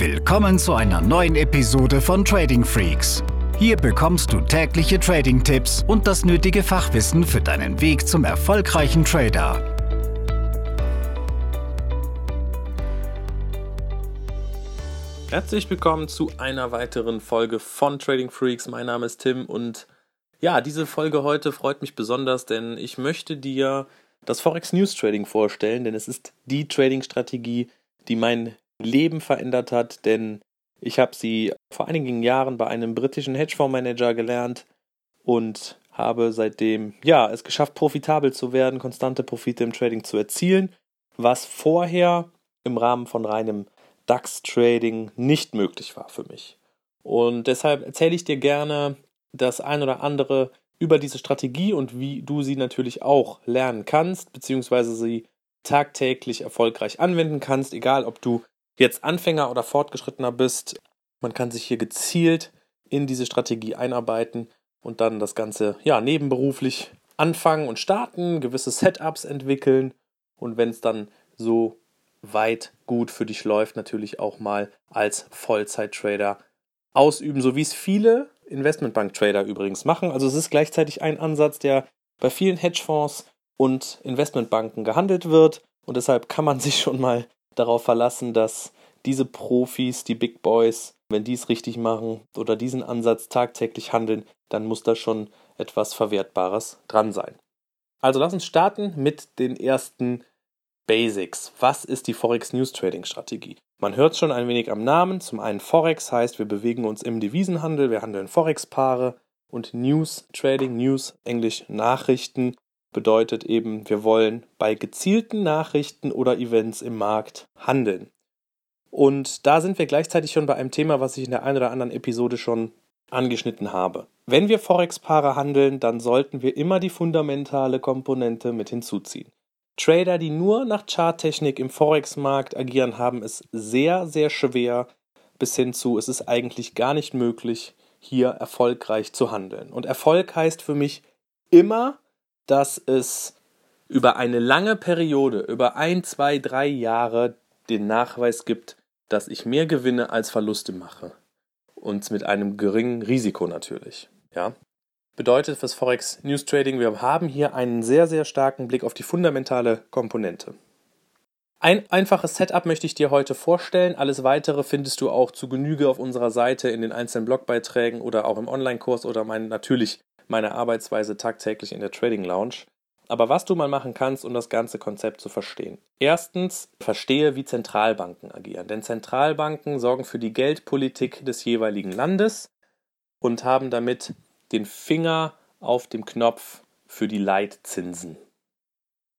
Willkommen zu einer neuen Episode von Trading Freaks. Hier bekommst du tägliche Trading-Tipps und das nötige Fachwissen für deinen Weg zum erfolgreichen Trader. Herzlich willkommen zu einer weiteren Folge von Trading Freaks. Mein Name ist Tim und ja, diese Folge heute freut mich besonders, denn ich möchte dir das Forex News Trading vorstellen, denn es ist die Trading-Strategie, die mein Leben verändert hat, denn ich habe sie vor einigen Jahren bei einem britischen Hedgefondsmanager gelernt und habe seitdem ja es geschafft, profitabel zu werden, konstante Profite im Trading zu erzielen, was vorher im Rahmen von reinem DAX-Trading nicht möglich war für mich. Und deshalb erzähle ich dir gerne das ein oder andere über diese Strategie und wie du sie natürlich auch lernen kannst, beziehungsweise sie tagtäglich erfolgreich anwenden kannst, egal ob du jetzt Anfänger oder Fortgeschrittener bist. Man kann sich hier gezielt in diese Strategie einarbeiten und dann das Ganze ja nebenberuflich anfangen und starten, gewisse Setups entwickeln und wenn es dann so weit gut für dich läuft, natürlich auch mal als Vollzeit-Trader ausüben, so wie es viele Investmentbank-Trader übrigens machen. Also es ist gleichzeitig ein Ansatz, der bei vielen Hedgefonds und Investmentbanken gehandelt wird und deshalb kann man sich schon mal darauf verlassen, dass diese Profis, die Big Boys, wenn die es richtig machen oder diesen Ansatz tagtäglich handeln, dann muss da schon etwas Verwertbares dran sein. Also lass uns starten mit den ersten Basics. Was ist die Forex News Trading Strategie? Man hört schon ein wenig am Namen. Zum einen Forex heißt, wir bewegen uns im Devisenhandel, wir handeln Forex-Paare und News Trading, News, Englisch Nachrichten, bedeutet eben, wir wollen bei gezielten Nachrichten oder Events im Markt handeln. Und da sind wir gleichzeitig schon bei einem Thema, was ich in der einen oder anderen Episode schon angeschnitten habe. Wenn wir Forex-Paare handeln, dann sollten wir immer die fundamentale Komponente mit hinzuziehen. Trader, die nur nach Charttechnik im Forex-Markt agieren, haben es sehr, sehr schwer bis hin zu, es ist eigentlich gar nicht möglich, hier erfolgreich zu handeln. Und Erfolg heißt für mich immer, dass es über eine lange Periode, über ein, zwei, drei Jahre den Nachweis gibt, dass ich mehr Gewinne als Verluste mache. Und mit einem geringen Risiko natürlich. Ja. Bedeutet fürs Forex News Trading, wir haben hier einen sehr, sehr starken Blick auf die fundamentale Komponente. Ein einfaches Setup möchte ich dir heute vorstellen. Alles weitere findest du auch zu Genüge auf unserer Seite in den einzelnen Blogbeiträgen oder auch im Online-Kurs oder mein, natürlich meine Arbeitsweise tagtäglich in der Trading Lounge. Aber was du mal machen kannst, um das ganze Konzept zu verstehen. Erstens, verstehe, wie Zentralbanken agieren. Denn Zentralbanken sorgen für die Geldpolitik des jeweiligen Landes und haben damit den Finger auf dem Knopf für die Leitzinsen.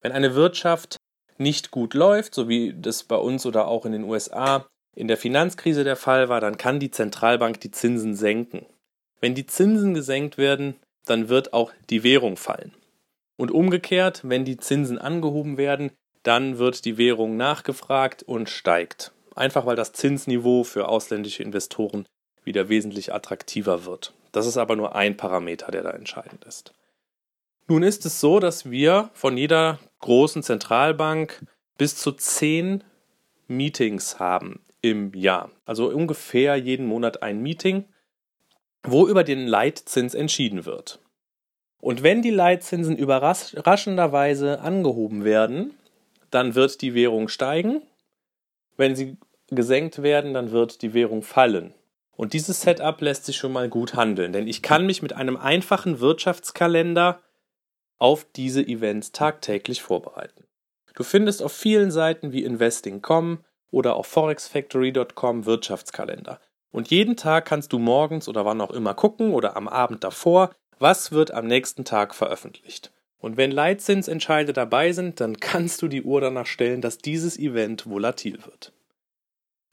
Wenn eine Wirtschaft nicht gut läuft, so wie das bei uns oder auch in den USA in der Finanzkrise der Fall war, dann kann die Zentralbank die Zinsen senken. Wenn die Zinsen gesenkt werden, dann wird auch die Währung fallen. Und umgekehrt, wenn die Zinsen angehoben werden, dann wird die Währung nachgefragt und steigt. Einfach weil das Zinsniveau für ausländische Investoren wieder wesentlich attraktiver wird. Das ist aber nur ein Parameter, der da entscheidend ist. Nun ist es so, dass wir von jeder großen Zentralbank bis zu zehn Meetings haben im Jahr. Also ungefähr jeden Monat ein Meeting, wo über den Leitzins entschieden wird. Und wenn die Leitzinsen überraschenderweise angehoben werden, dann wird die Währung steigen. Wenn sie gesenkt werden, dann wird die Währung fallen. Und dieses Setup lässt sich schon mal gut handeln, denn ich kann mich mit einem einfachen Wirtschaftskalender auf diese Events tagtäglich vorbereiten. Du findest auf vielen Seiten wie investing.com oder auf forexfactory.com Wirtschaftskalender. Und jeden Tag kannst du morgens oder wann auch immer gucken oder am Abend davor, was wird am nächsten Tag veröffentlicht. Und wenn Leitzinsentscheide dabei sind, dann kannst du die Uhr danach stellen, dass dieses Event volatil wird.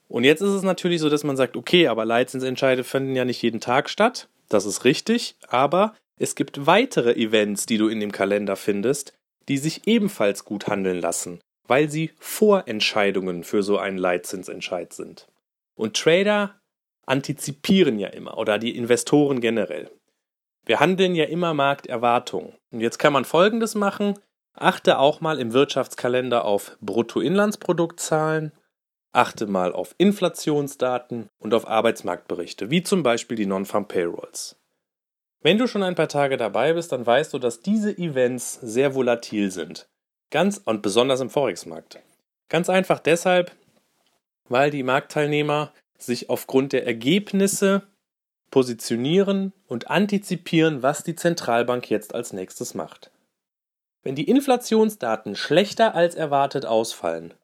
Und jetzt ist es natürlich so, dass man sagt, okay, aber Leitzinsentscheide finden ja nicht jeden Tag statt. Das ist richtig, aber es gibt weitere Events, die du in dem Kalender findest, die sich ebenfalls gut handeln lassen, weil sie Vorentscheidungen für so einen Leitzinsentscheid sind. Und Trader antizipieren ja immer oder die Investoren generell. Wir handeln ja immer Markterwartungen. Und jetzt kann man Folgendes machen. Achte auch mal im Wirtschaftskalender auf Bruttoinlandsproduktzahlen, Achte mal auf Inflationsdaten und auf Arbeitsmarktberichte, wie zum Beispiel die Non-Farm Payrolls. Wenn du schon ein paar Tage dabei bist, dann weißt du, dass diese Events sehr volatil sind. Ganz und besonders im Forex-Markt. Ganz einfach deshalb, weil die Marktteilnehmer sich aufgrund der Ergebnisse positionieren und antizipieren, was die Zentralbank jetzt als nächstes macht. Wenn die Inflationsdaten schlechter als erwartet ausfallen,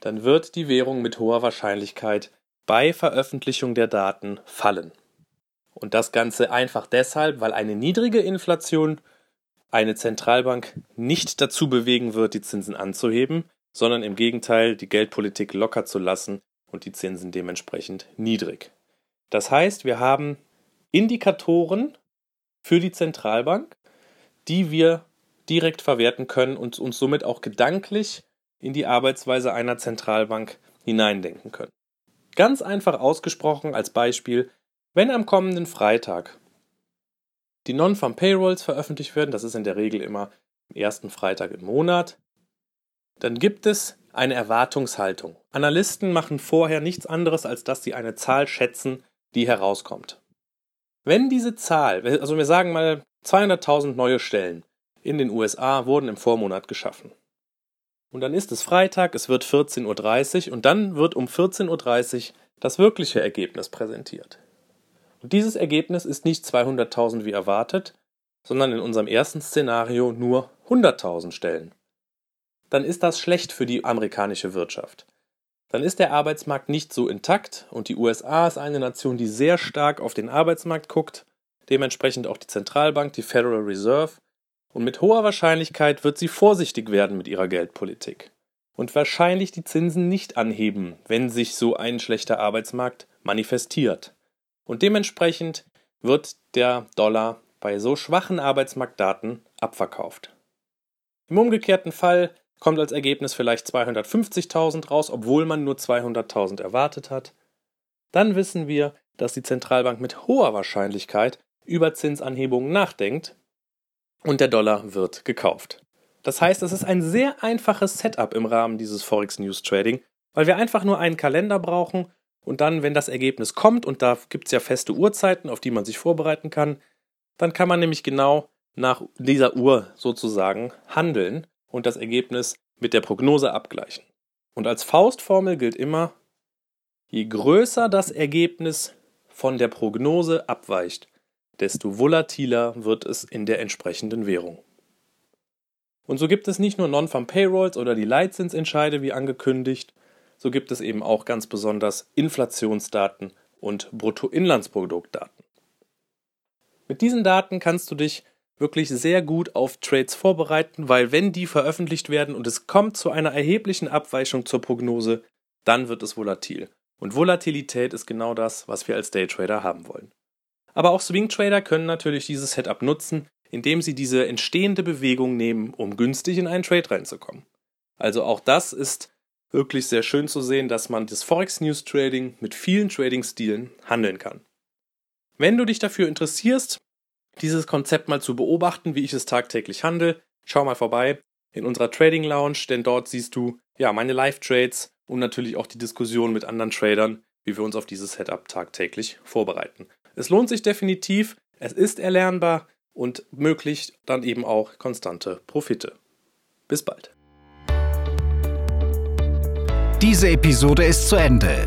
dann wird die Währung mit hoher Wahrscheinlichkeit bei Veröffentlichung der Daten fallen. Und das Ganze einfach deshalb, weil eine niedrige Inflation eine Zentralbank nicht dazu bewegen wird, die Zinsen anzuheben, sondern im Gegenteil die Geldpolitik locker zu lassen und die Zinsen dementsprechend niedrig. Das heißt, wir haben Indikatoren für die Zentralbank, die wir direkt verwerten können und uns somit auch gedanklich in die Arbeitsweise einer Zentralbank hineindenken können. Ganz einfach ausgesprochen als Beispiel, wenn am kommenden Freitag die Non-Farm Payrolls veröffentlicht werden, das ist in der Regel immer am ersten Freitag im Monat, dann gibt es eine Erwartungshaltung. Analysten machen vorher nichts anderes, als dass sie eine Zahl schätzen, die herauskommt. Wenn diese Zahl, also wir sagen mal 200.000 neue Stellen in den USA wurden im Vormonat geschaffen. Und dann ist es Freitag, es wird 14.30 Uhr und dann wird um 14.30 Uhr das wirkliche Ergebnis präsentiert. Und dieses Ergebnis ist nicht 200.000 wie erwartet, sondern in unserem ersten Szenario nur 100.000 Stellen. Dann ist das schlecht für die amerikanische Wirtschaft dann ist der Arbeitsmarkt nicht so intakt und die USA ist eine Nation, die sehr stark auf den Arbeitsmarkt guckt, dementsprechend auch die Zentralbank, die Federal Reserve, und mit hoher Wahrscheinlichkeit wird sie vorsichtig werden mit ihrer Geldpolitik und wahrscheinlich die Zinsen nicht anheben, wenn sich so ein schlechter Arbeitsmarkt manifestiert. Und dementsprechend wird der Dollar bei so schwachen Arbeitsmarktdaten abverkauft. Im umgekehrten Fall kommt als Ergebnis vielleicht 250.000 raus, obwohl man nur 200.000 erwartet hat, dann wissen wir, dass die Zentralbank mit hoher Wahrscheinlichkeit über Zinsanhebungen nachdenkt und der Dollar wird gekauft. Das heißt, es ist ein sehr einfaches Setup im Rahmen dieses Forex News Trading, weil wir einfach nur einen Kalender brauchen und dann, wenn das Ergebnis kommt, und da gibt es ja feste Uhrzeiten, auf die man sich vorbereiten kann, dann kann man nämlich genau nach dieser Uhr sozusagen handeln und das Ergebnis mit der Prognose abgleichen. Und als Faustformel gilt immer, je größer das Ergebnis von der Prognose abweicht, desto volatiler wird es in der entsprechenden Währung. Und so gibt es nicht nur Non-Farm Payrolls oder die Leitzinsentscheide wie angekündigt, so gibt es eben auch ganz besonders Inflationsdaten und Bruttoinlandsproduktdaten. Mit diesen Daten kannst du dich wirklich sehr gut auf Trades vorbereiten, weil wenn die veröffentlicht werden und es kommt zu einer erheblichen Abweichung zur Prognose, dann wird es volatil. Und Volatilität ist genau das, was wir als Daytrader haben wollen. Aber auch Swing Trader können natürlich dieses Setup nutzen, indem sie diese entstehende Bewegung nehmen, um günstig in einen Trade reinzukommen. Also auch das ist wirklich sehr schön zu sehen, dass man das Forex News Trading mit vielen Trading-Stilen handeln kann. Wenn du dich dafür interessierst, dieses Konzept mal zu beobachten, wie ich es tagtäglich handle. Schau mal vorbei in unserer Trading Lounge, denn dort siehst du ja meine Live-Trades und natürlich auch die Diskussion mit anderen Tradern, wie wir uns auf dieses Setup tagtäglich vorbereiten. Es lohnt sich definitiv, es ist erlernbar und möglich dann eben auch konstante Profite. Bis bald. Diese Episode ist zu Ende.